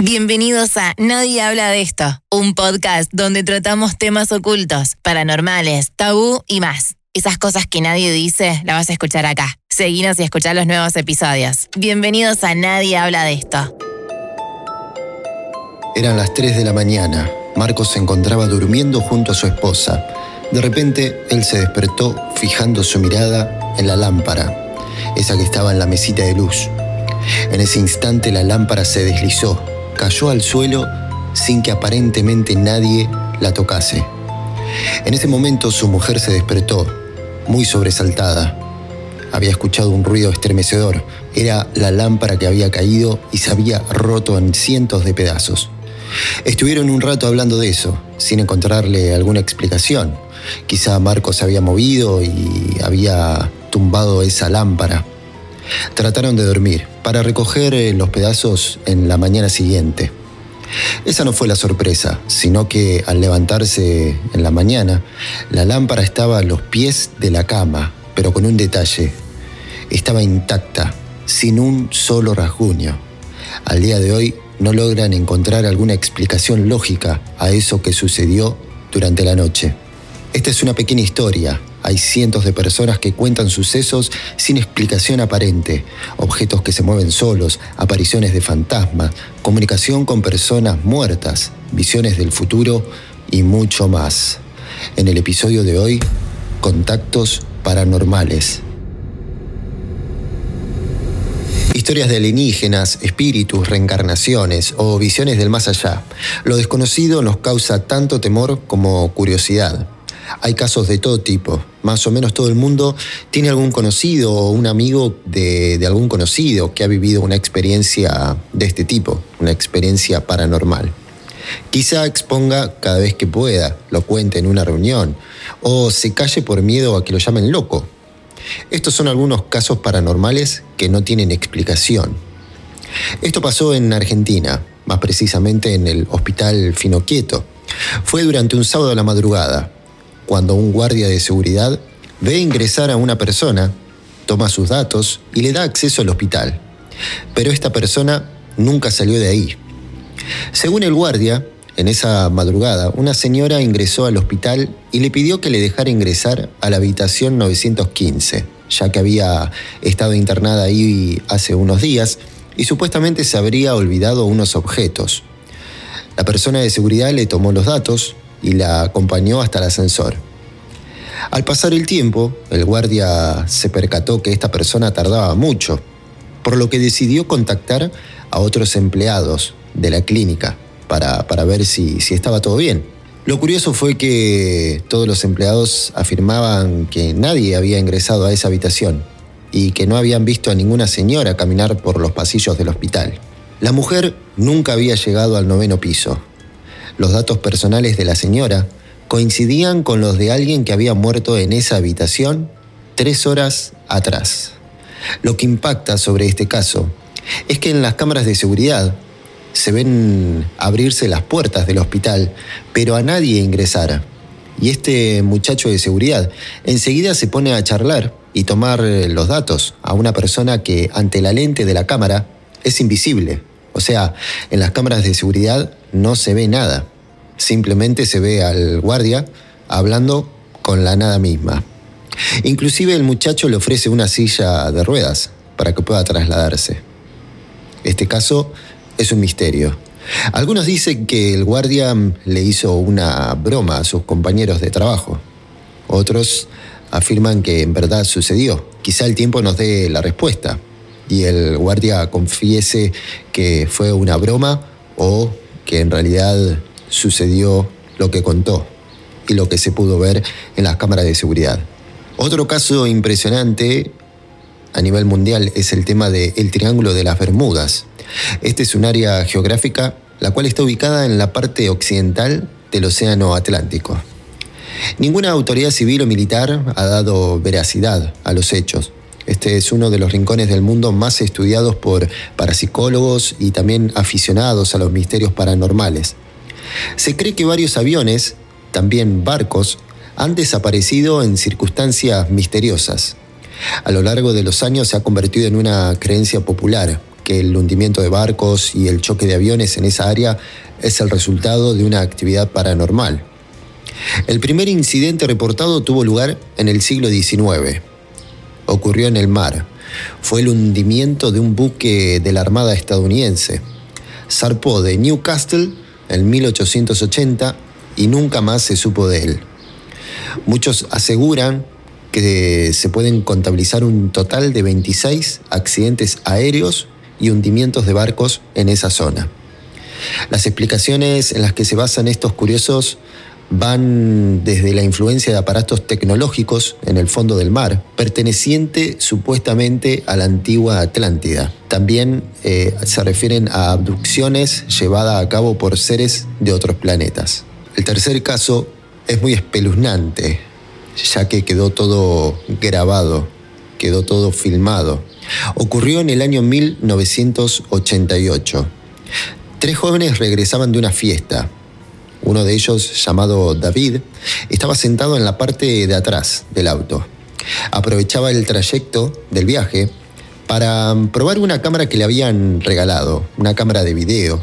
Bienvenidos a Nadie habla de esto, un podcast donde tratamos temas ocultos, paranormales, tabú y más. Esas cosas que nadie dice, las vas a escuchar acá. Seguinos y escuchar los nuevos episodios. Bienvenidos a Nadie habla de esto. Eran las 3 de la mañana. Marcos se encontraba durmiendo junto a su esposa. De repente, él se despertó fijando su mirada en la lámpara, esa que estaba en la mesita de luz. En ese instante la lámpara se deslizó cayó al suelo sin que aparentemente nadie la tocase. En ese momento su mujer se despertó, muy sobresaltada. Había escuchado un ruido estremecedor. Era la lámpara que había caído y se había roto en cientos de pedazos. Estuvieron un rato hablando de eso, sin encontrarle alguna explicación. Quizá Marcos se había movido y había tumbado esa lámpara. Trataron de dormir para recoger eh, los pedazos en la mañana siguiente. Esa no fue la sorpresa, sino que al levantarse en la mañana, la lámpara estaba a los pies de la cama, pero con un detalle. Estaba intacta, sin un solo rasguño. Al día de hoy no logran encontrar alguna explicación lógica a eso que sucedió durante la noche. Esta es una pequeña historia hay cientos de personas que cuentan sucesos sin explicación aparente, objetos que se mueven solos, apariciones de fantasmas, comunicación con personas muertas, visiones del futuro y mucho más. En el episodio de hoy, contactos paranormales. Historias de alienígenas, espíritus, reencarnaciones o visiones del más allá. Lo desconocido nos causa tanto temor como curiosidad. Hay casos de todo tipo. Más o menos todo el mundo tiene algún conocido o un amigo de, algún conocido que ha vivido una experiencia de este tipo, una experiencia paranormal. Quizá exponga cada vez que pueda, lo cuente en una reunión, o se calle por miedo a que lo llamen loco. Estos son algunos casos paranormales que no tienen explicación. Esto pasó en Argentina, más precisamente en el Hospital Finoquieto. Fue durante un sábado a la madrugada cuando un guardia de seguridad ve ingresar a una persona, toma sus datos y le da acceso al hospital. Pero esta persona nunca salió de ahí. Según el guardia, en esa madrugada, una señora ingresó al hospital y le pidió que le dejara ingresar a la habitación 915, ya que había estado internada ahí hace unos días y supuestamente se habría olvidado unos objetos. La persona de seguridad le tomó los datos, y la acompañó hasta el ascensor. Al pasar el tiempo, el guardia se percató que esta persona tardaba mucho, por lo que decidió contactar a otros empleados de la clínica para, ver si, si estaba todo bien. Lo curioso fue que todos los empleados afirmaban que nadie había ingresado a esa habitación y que no habían visto a ninguna señora caminar por los pasillos del hospital. La mujer nunca había llegado al noveno piso los datos personales de la señora coincidían con los de alguien que había muerto en esa habitación tres horas atrás. Lo que impacta sobre este caso es que en las cámaras de seguridad se ven abrirse las puertas del hospital, pero a nadie ingresar. Y este muchacho de seguridad enseguida se pone a charlar y tomar los datos a una persona que ante la lente de la cámara es invisible. O sea, en las cámaras de seguridad no se ve nada. Simplemente se ve al guardia hablando con la nada misma. Inclusive el muchacho le ofrece una silla de ruedas para que pueda trasladarse. Este caso es un misterio. Algunos dicen que el guardia le hizo una broma a sus compañeros de trabajo. Otros afirman que en verdad sucedió. Quizá el tiempo nos dé la respuesta y el guardia confiese que fue una broma o que en realidad sucedió lo que contó y lo que se pudo ver en las cámaras de seguridad. Otro caso impresionante a nivel mundial es el tema del Triángulo de las Bermudas. Este es un área geográfica la cual está ubicada en la parte occidental del Océano Atlántico. Ninguna autoridad civil o militar ha dado veracidad a los hechos, este es uno de los rincones del mundo más estudiados por parapsicólogos y también aficionados a los misterios paranormales. Se cree que varios aviones, también barcos, han desaparecido en circunstancias misteriosas. A lo largo de los años se ha convertido en una creencia popular que el hundimiento de barcos y el choque de aviones en esa área es el resultado de una actividad paranormal. El primer incidente reportado tuvo lugar en el siglo XIX. Ocurrió en el mar. Fue el hundimiento de un buque de la Armada estadounidense. Zarpó de Newcastle en 1880 y nunca más se supo de él. Muchos aseguran que se pueden contabilizar un total de 26 accidentes aéreos y hundimientos de barcos en esa zona. Las explicaciones en las que se basan estos curiosos van desde la influencia de aparatos tecnológicos en el fondo del mar, perteneciente supuestamente a la antigua Atlántida. También eh, se refieren a abducciones llevadas a cabo por seres de otros planetas. El tercer caso es muy espeluznante, ya que quedó todo grabado, quedó todo filmado. Ocurrió en el año 1988. Tres jóvenes regresaban de una fiesta. Uno de ellos, llamado David, estaba sentado en la parte de atrás del auto. Aprovechaba el trayecto del viaje para probar una cámara que le habían regalado, una cámara de video.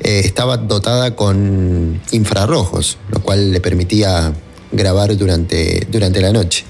Eh, estaba dotada con infrarrojos, lo cual le permitía grabar durante, durante la noche.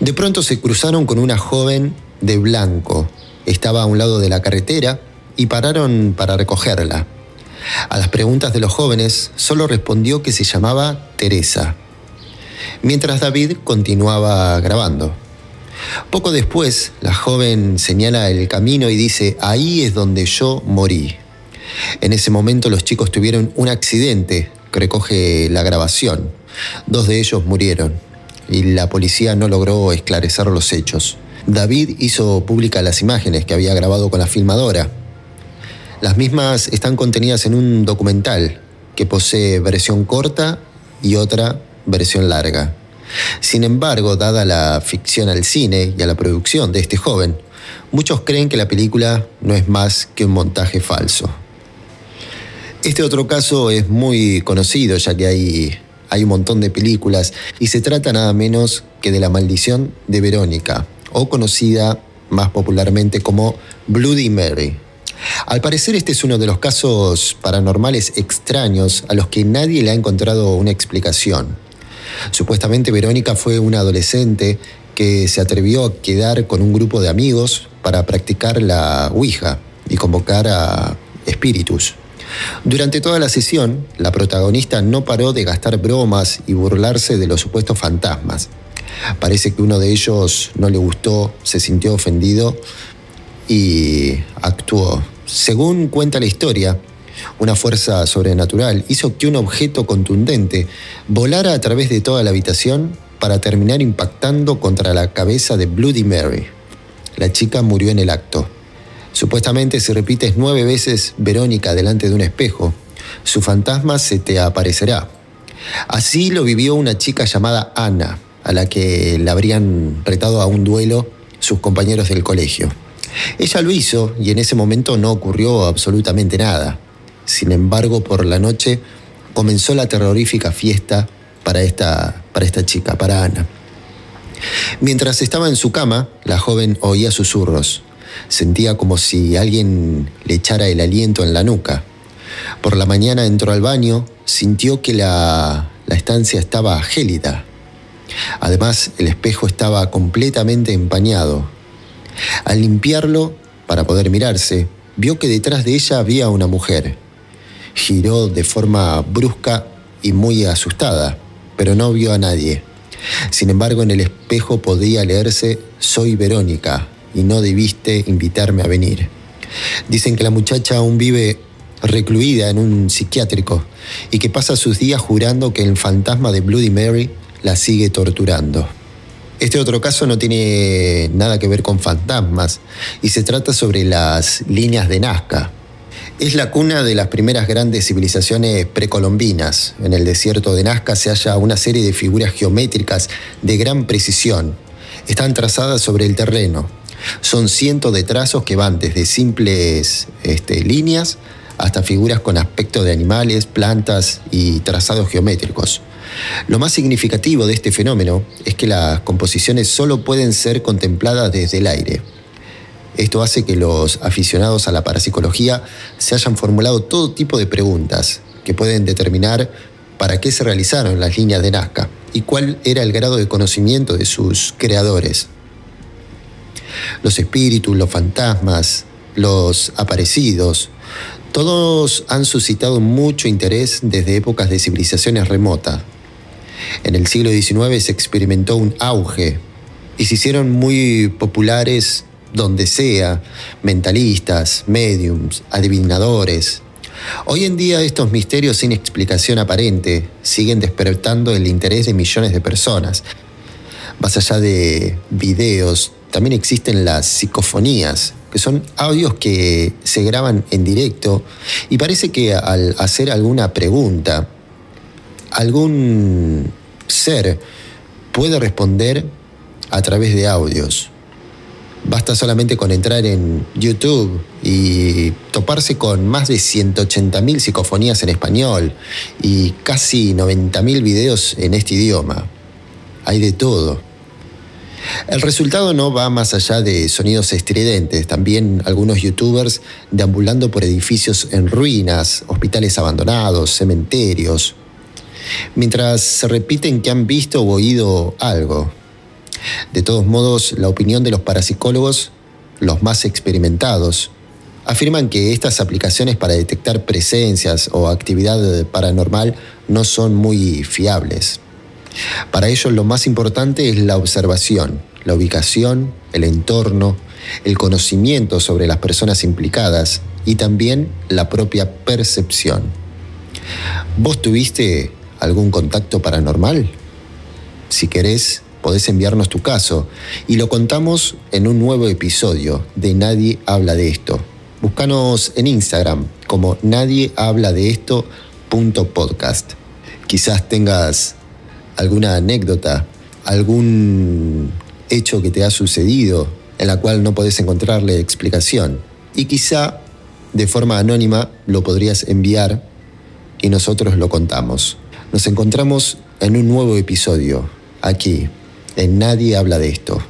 De pronto se cruzaron con una joven de blanco. Estaba a un lado de la carretera y pararon para recogerla. A las preguntas de los jóvenes solo respondió que se llamaba Teresa, mientras David continuaba grabando. Poco después, la joven señala el camino y dice, ahí es donde yo morí. En ese momento los chicos tuvieron un accidente recoge la grabación. Dos de ellos murieron y la policía no logró esclarecer los hechos. David hizo públicas las imágenes que había grabado con la filmadora. Las mismas están contenidas en un documental que posee versión corta y otra versión larga. Sin embargo, dada la ficción al cine y a la producción de este joven, muchos creen que la película no es más que un montaje falso. Este otro caso es muy conocido ya que hay hay un montón de películas y se trata nada menos que de la maldición de Verónica, o conocida más popularmente como Bloody Mary. Al parecer este es uno de los casos paranormales extraños a los que nadie le ha encontrado una explicación. Supuestamente Verónica fue una adolescente que se atrevió a quedar con un grupo de amigos para practicar la Ouija y convocar a espíritus. Durante toda la sesión, la protagonista no paró de gastar bromas y burlarse de los supuestos fantasmas. Parece que uno de ellos no le gustó, se sintió ofendido y actuó. Según cuenta la historia, una fuerza sobrenatural hizo que un objeto contundente volara a través de toda la habitación para terminar impactando contra la cabeza de Bloody Mary. La chica murió en el acto. Supuestamente si repites nueve veces Verónica delante de un espejo, su fantasma se te aparecerá. Así lo vivió una chica llamada Ana, a la que le habrían retado a un duelo sus compañeros del colegio. Ella lo hizo y en ese momento no ocurrió absolutamente nada. Sin embargo, por la noche comenzó la terrorífica fiesta para esta, para esta chica, para Ana. Mientras estaba en su cama, la joven oía susurros. Sentía como si alguien le echara el aliento en la nuca. Por la mañana entró al baño, sintió que la, la estancia estaba gélida. Además, el espejo estaba completamente empañado. Al limpiarlo, para poder mirarse, vio que detrás de ella había una mujer. Giró de forma brusca y muy asustada, pero no vio a nadie. Sin embargo, en el espejo podía leerse Soy Verónica, y no debiste invitarme a venir. Dicen que la muchacha aún vive recluida en un psiquiátrico y que pasa sus días jurando que el fantasma de Bloody Mary la sigue torturando. Este otro caso no tiene nada que ver con fantasmas y se trata sobre las líneas de Nazca. Es la cuna de las primeras grandes civilizaciones precolombinas. En el desierto de Nazca se halla una serie de figuras geométricas de gran precisión. Están trazadas sobre el terreno, son cientos de trazos que van desde simples este, líneas hasta figuras con aspecto de animales, plantas y trazados geométricos. Lo más significativo de este fenómeno es que las composiciones solo pueden ser contempladas desde el aire. Esto hace que los aficionados a la parapsicología se hayan formulado todo tipo de preguntas que pueden determinar para qué se realizaron las líneas de Nazca y cuál era el grado de conocimiento de sus creadores. Los espíritus, los fantasmas, los aparecidos, todos han suscitado mucho interés desde épocas de civilizaciones remotas. En el siglo XIX se experimentó un auge y se hicieron muy populares donde sea, mentalistas, mediums, adivinadores. Hoy en día estos misterios sin explicación aparente siguen despertando el interés de millones de personas. Más allá de videos, también existen las psicofonías, que son audios que se graban en directo y parece que al hacer alguna pregunta, algún ser puede responder a través de audios. Basta solamente con entrar en YouTube y toparse con más de 180.000 psicofonías en español y casi 90.000 videos en este idioma. Hay de todo. El resultado no va más allá de sonidos estridentes, también algunos youtubers deambulando por edificios en ruinas, hospitales abandonados, cementerios, mientras se repiten que han visto o oído algo. De todos modos, la opinión de los parapsicólogos, los más experimentados, afirman que estas aplicaciones para detectar presencias o actividad paranormal no son muy fiables. Para ellos lo más importante es la observación, la ubicación, el entorno, el conocimiento sobre las personas implicadas y también la propia percepción. ¿Vos tuviste algún contacto paranormal? Si querés, podés enviarnos tu caso y lo contamos en un nuevo episodio de Nadie habla de esto. Búscanos en Instagram como nadie habla de esto Quizás tengas alguna anécdota, algún hecho que te ha sucedido en la cual no podés encontrarle explicación. Y quizá de forma anónima lo podrías enviar y nosotros lo contamos. Nos encontramos en un nuevo episodio, aquí, en Nadie habla de esto.